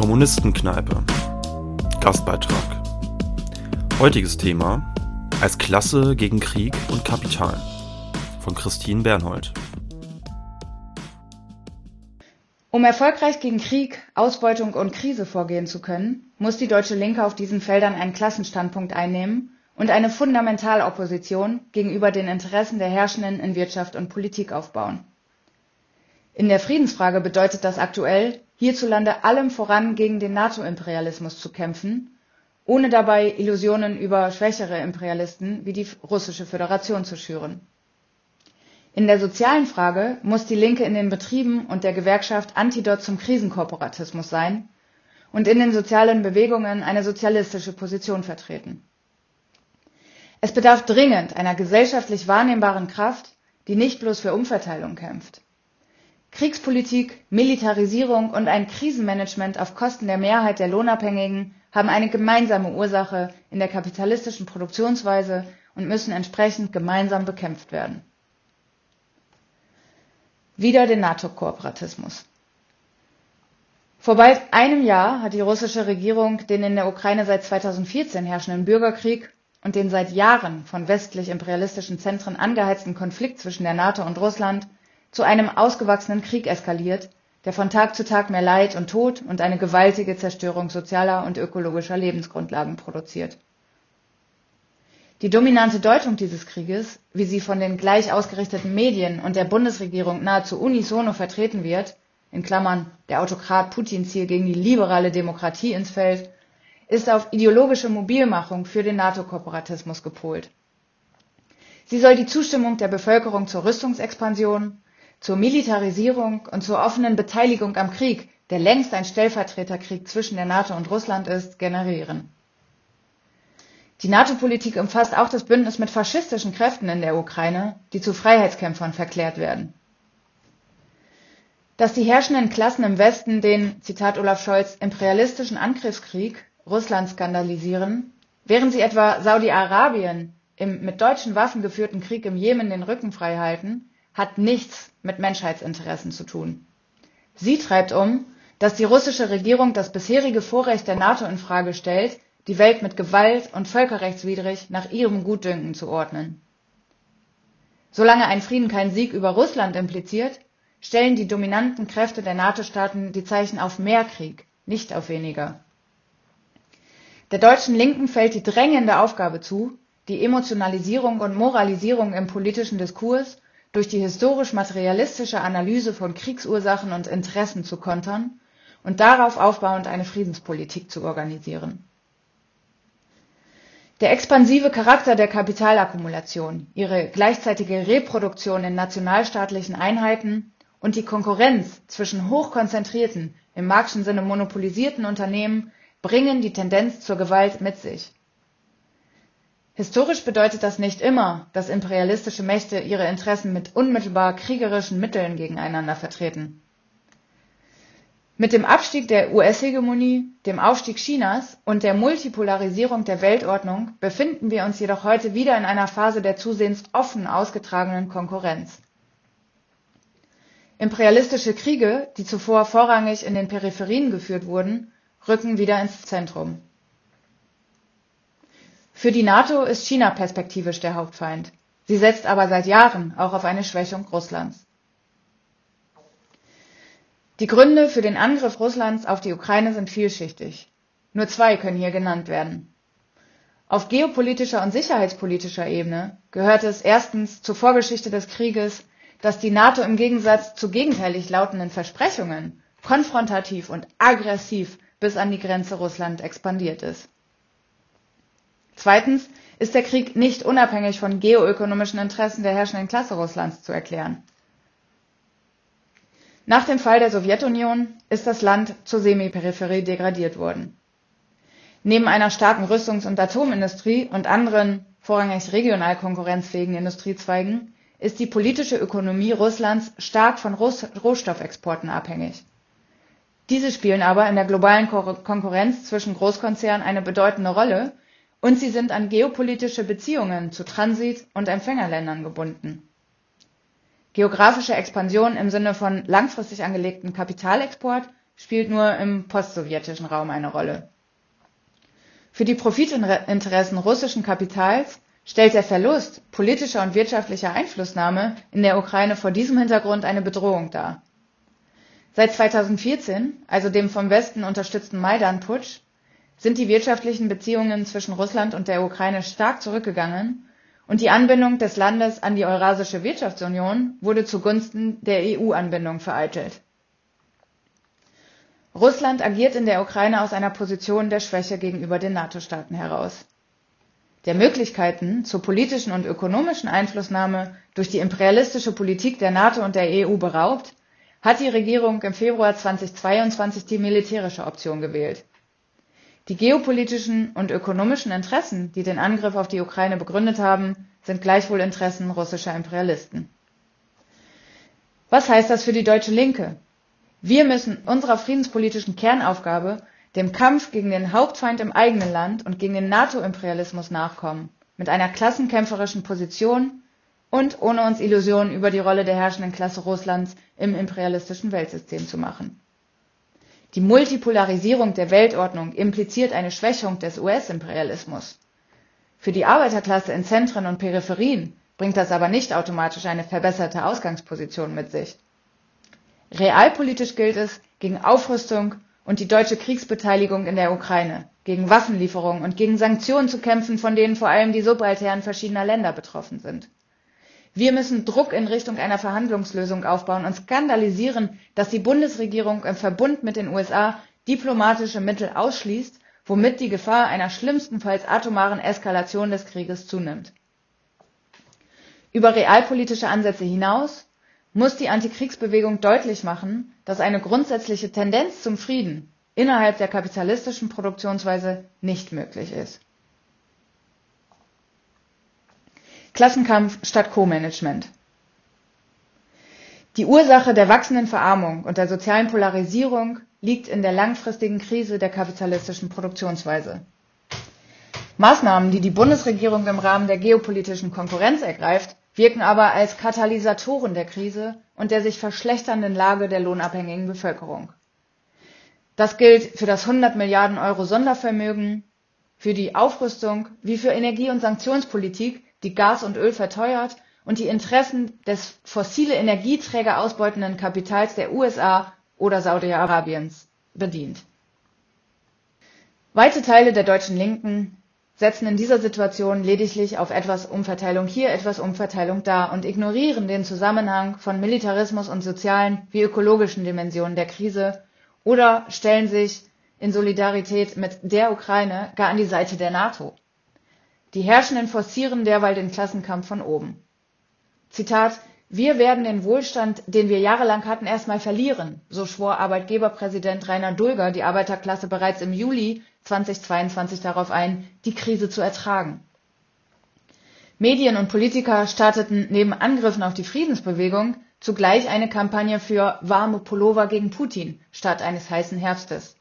Kommunistenkneipe. Gastbeitrag. Heutiges Thema: Als Klasse gegen Krieg und Kapital. Von Christine Bernhold. Um erfolgreich gegen Krieg, Ausbeutung und Krise vorgehen zu können, muss die deutsche Linke auf diesen Feldern einen Klassenstandpunkt einnehmen und eine Fundamentalopposition gegenüber den Interessen der Herrschenden in Wirtschaft und Politik aufbauen. In der Friedensfrage bedeutet das aktuell, hierzulande allem voran gegen den NATO-Imperialismus zu kämpfen, ohne dabei Illusionen über schwächere Imperialisten wie die Russische Föderation zu schüren. In der sozialen Frage muss die Linke in den Betrieben und der Gewerkschaft Antidot zum Krisenkorporatismus sein und in den sozialen Bewegungen eine sozialistische Position vertreten. Es bedarf dringend einer gesellschaftlich wahrnehmbaren Kraft, die nicht bloß für Umverteilung kämpft. Kriegspolitik, Militarisierung und ein Krisenmanagement auf Kosten der Mehrheit der Lohnabhängigen haben eine gemeinsame Ursache in der kapitalistischen Produktionsweise und müssen entsprechend gemeinsam bekämpft werden. Wieder den NATO-Kooperatismus. Vor bald einem Jahr hat die russische Regierung den in der Ukraine seit 2014 herrschenden Bürgerkrieg und den seit Jahren von westlich-imperialistischen Zentren angeheizten Konflikt zwischen der NATO und Russland zu einem ausgewachsenen Krieg eskaliert, der von Tag zu Tag mehr Leid und Tod und eine gewaltige Zerstörung sozialer und ökologischer Lebensgrundlagen produziert. Die dominante Deutung dieses Krieges, wie sie von den gleich ausgerichteten Medien und der Bundesregierung nahezu unisono vertreten wird in Klammern (der Autokrat Putin ziehe gegen die liberale Demokratie ins Feld), ist auf ideologische Mobilmachung für den NATO-Kooperatismus gepolt. Sie soll die Zustimmung der Bevölkerung zur Rüstungsexpansion zur Militarisierung und zur offenen Beteiligung am Krieg, der längst ein Stellvertreterkrieg zwischen der NATO und Russland ist, generieren. Die NATO-Politik umfasst auch das Bündnis mit faschistischen Kräften in der Ukraine, die zu Freiheitskämpfern verklärt werden. Dass die herrschenden Klassen im Westen den, Zitat Olaf Scholz, imperialistischen Angriffskrieg Russlands skandalisieren, während sie etwa Saudi-Arabien im mit deutschen Waffen geführten Krieg im Jemen den Rücken frei halten, hat nichts mit Menschheitsinteressen zu tun. Sie treibt um, dass die russische Regierung das bisherige Vorrecht der NATO in Frage stellt, die Welt mit Gewalt und völkerrechtswidrig nach ihrem Gutdünken zu ordnen. Solange ein Frieden keinen Sieg über Russland impliziert, stellen die dominanten Kräfte der NATO-Staaten die Zeichen auf mehr Krieg, nicht auf weniger. Der deutschen Linken fällt die drängende Aufgabe zu, die Emotionalisierung und Moralisierung im politischen Diskurs durch die historisch-materialistische Analyse von Kriegsursachen und Interessen zu kontern und darauf aufbauend eine Friedenspolitik zu organisieren. Der expansive Charakter der Kapitalakkumulation, ihre gleichzeitige Reproduktion in nationalstaatlichen Einheiten und die Konkurrenz zwischen hochkonzentrierten, im Marxischen Sinne monopolisierten Unternehmen bringen die Tendenz zur Gewalt mit sich Historisch bedeutet das nicht immer, dass imperialistische Mächte ihre Interessen mit unmittelbar kriegerischen Mitteln gegeneinander vertreten. Mit dem Abstieg der US-Hegemonie, dem Aufstieg Chinas und der Multipolarisierung der Weltordnung befinden wir uns jedoch heute wieder in einer Phase der zusehends offen ausgetragenen Konkurrenz. Imperialistische Kriege, die zuvor vorrangig in den Peripherien geführt wurden, rücken wieder ins Zentrum für die NATO ist China perspektivisch der Hauptfeind, sie setzt aber seit Jahren auch auf eine Schwächung Russlands. Die Gründe für den Angriff Russlands auf die Ukraine sind vielschichtig. Nur zwei können hier genannt werden. Auf geopolitischer und sicherheitspolitischer Ebene gehört es erstens zur Vorgeschichte des Krieges, dass die NATO im Gegensatz zu gegenteilig lautenden Versprechungen konfrontativ und aggressiv bis an die Grenze Russland expandiert ist. Zweitens ist der Krieg nicht unabhängig von geoökonomischen Interessen der herrschenden Klasse Russlands zu erklären. Nach dem Fall der Sowjetunion ist das Land zur Semiperipherie degradiert worden. Neben einer starken Rüstungs- und Atomindustrie und anderen, vorrangig regional konkurrenzfähigen Industriezweigen ist die politische Ökonomie Russlands stark von Rohstoffexporten abhängig. Diese spielen aber in der globalen Konkurrenz zwischen Großkonzernen eine bedeutende Rolle und sie sind an geopolitische Beziehungen zu Transit- und Empfängerländern gebunden. Geografische Expansion im Sinne von langfristig angelegten Kapitalexport spielt nur im postsowjetischen Raum eine Rolle. Für die Profitinteressen russischen Kapitals stellt der Verlust politischer und wirtschaftlicher Einflussnahme in der Ukraine vor diesem Hintergrund eine Bedrohung dar. Seit 2014, also dem vom Westen unterstützten Maidan-Putsch, sind die wirtschaftlichen Beziehungen zwischen Russland und der Ukraine stark zurückgegangen und die Anbindung des Landes an die Eurasische Wirtschaftsunion wurde zugunsten der EU-Anbindung vereitelt. Russland agiert in der Ukraine aus einer Position der Schwäche gegenüber den NATO-Staaten heraus. Der Möglichkeiten zur politischen und ökonomischen Einflussnahme durch die imperialistische Politik der NATO und der EU beraubt, hat die Regierung im Februar 2022 die militärische Option gewählt. Die geopolitischen und ökonomischen Interessen, die den Angriff auf die Ukraine begründet haben, sind gleichwohl Interessen russischer Imperialisten. Was heißt das für die deutsche Linke? Wir müssen unserer friedenspolitischen Kernaufgabe, dem Kampf gegen den Hauptfeind im eigenen Land und gegen den NATO-Imperialismus nachkommen, mit einer klassenkämpferischen Position und ohne uns Illusionen über die Rolle der herrschenden Klasse Russlands im imperialistischen Weltsystem zu machen. Die Multipolarisierung der Weltordnung impliziert eine Schwächung des US-Imperialismus. Für die Arbeiterklasse in Zentren und Peripherien bringt das aber nicht automatisch eine verbesserte Ausgangsposition mit sich. Realpolitisch gilt es, gegen Aufrüstung und die deutsche Kriegsbeteiligung in der Ukraine, gegen Waffenlieferungen und gegen Sanktionen zu kämpfen, von denen vor allem die Subalternen verschiedener Länder betroffen sind. Wir müssen Druck in Richtung einer Verhandlungslösung aufbauen und skandalisieren, dass die Bundesregierung im Verbund mit den USA diplomatische Mittel ausschließt, womit die Gefahr einer schlimmstenfalls atomaren Eskalation des Krieges zunimmt. Über realpolitische Ansätze hinaus muss die Antikriegsbewegung deutlich machen, dass eine grundsätzliche Tendenz zum Frieden innerhalb der kapitalistischen Produktionsweise nicht möglich ist. Klassenkampf statt Co-Management. Die Ursache der wachsenden Verarmung und der sozialen Polarisierung liegt in der langfristigen Krise der kapitalistischen Produktionsweise. Maßnahmen, die die Bundesregierung im Rahmen der geopolitischen Konkurrenz ergreift, wirken aber als Katalysatoren der Krise und der sich verschlechternden Lage der lohnabhängigen Bevölkerung. Das gilt für das 100 Milliarden Euro Sondervermögen, für die Aufrüstung wie für Energie- und Sanktionspolitik, die Gas und Öl verteuert und die Interessen des fossile Energieträger ausbeutenden Kapitals der USA oder Saudi-Arabiens bedient. Weite Teile der deutschen Linken setzen in dieser Situation lediglich auf etwas Umverteilung hier, etwas Umverteilung da und ignorieren den Zusammenhang von Militarismus und sozialen wie ökologischen Dimensionen der Krise oder stellen sich in Solidarität mit der Ukraine gar an die Seite der NATO. Die Herrschenden forcieren derweil den Klassenkampf von oben. Zitat Wir werden den Wohlstand, den wir jahrelang hatten, erstmal verlieren, so schwor Arbeitgeberpräsident Rainer Dulger die Arbeiterklasse bereits im Juli 2022 darauf ein, die Krise zu ertragen. Medien und Politiker starteten neben Angriffen auf die Friedensbewegung zugleich eine Kampagne für warme Pullover gegen Putin statt eines heißen Herbstes.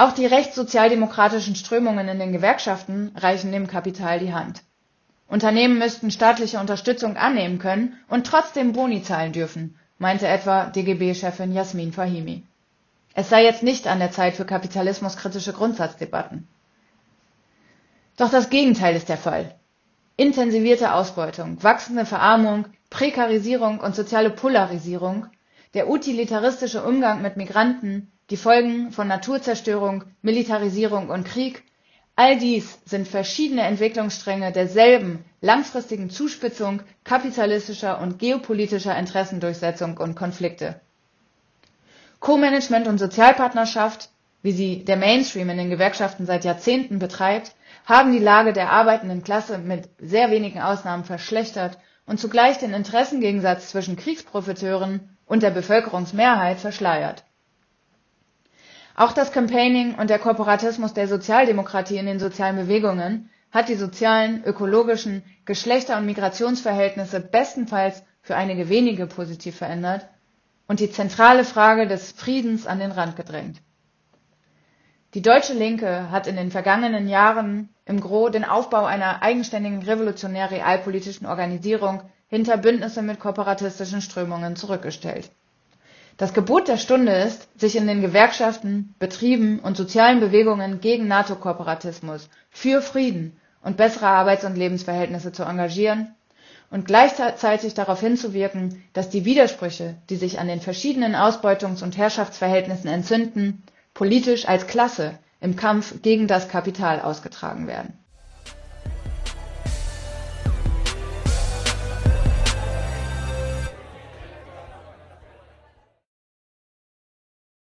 Auch die rechtssozialdemokratischen Strömungen in den Gewerkschaften reichen dem Kapital die Hand. Unternehmen müssten staatliche Unterstützung annehmen können und trotzdem Boni zahlen dürfen, meinte etwa DGB-Chefin Jasmin Fahimi. Es sei jetzt nicht an der Zeit für kapitalismuskritische Grundsatzdebatten. Doch das Gegenteil ist der Fall. Intensivierte Ausbeutung, wachsende Verarmung, Prekarisierung und soziale Polarisierung, der utilitaristische Umgang mit Migranten, die Folgen von Naturzerstörung, Militarisierung und Krieg, all dies sind verschiedene Entwicklungsstränge derselben langfristigen Zuspitzung kapitalistischer und geopolitischer Interessendurchsetzung und Konflikte. Co-Management und Sozialpartnerschaft, wie sie der Mainstream in den Gewerkschaften seit Jahrzehnten betreibt, haben die Lage der arbeitenden Klasse mit sehr wenigen Ausnahmen verschlechtert und zugleich den Interessengegensatz zwischen Kriegsprofiteuren und der Bevölkerungsmehrheit verschleiert. Auch das Campaigning und der Korporatismus der Sozialdemokratie in den sozialen Bewegungen hat die sozialen, ökologischen, Geschlechter- und Migrationsverhältnisse bestenfalls für einige wenige positiv verändert und die zentrale Frage des Friedens an den Rand gedrängt. Die deutsche Linke hat in den vergangenen Jahren im Gros den Aufbau einer eigenständigen revolutionär-realpolitischen Organisierung hinter Bündnisse mit kooperatistischen Strömungen zurückgestellt. Das Gebot der Stunde ist, sich in den Gewerkschaften, Betrieben und sozialen Bewegungen gegen NATO-Kooperatismus, für Frieden und bessere Arbeits- und Lebensverhältnisse zu engagieren und gleichzeitig darauf hinzuwirken, dass die Widersprüche, die sich an den verschiedenen Ausbeutungs- und Herrschaftsverhältnissen entzünden, politisch als Klasse im Kampf gegen das Kapital ausgetragen werden